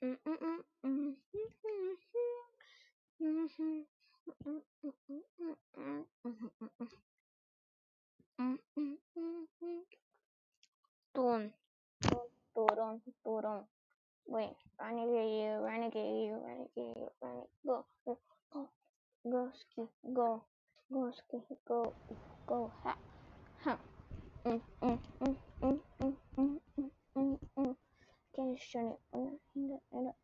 Dun, dun, dun. Wait, renegade you, renegade you, renegade you, renegade. Go, go, go, go, ski, go, go, ski, go, go, ha, ha. Mm, mm, mm, Hiç şunu yapmadan. Şimdi öyle.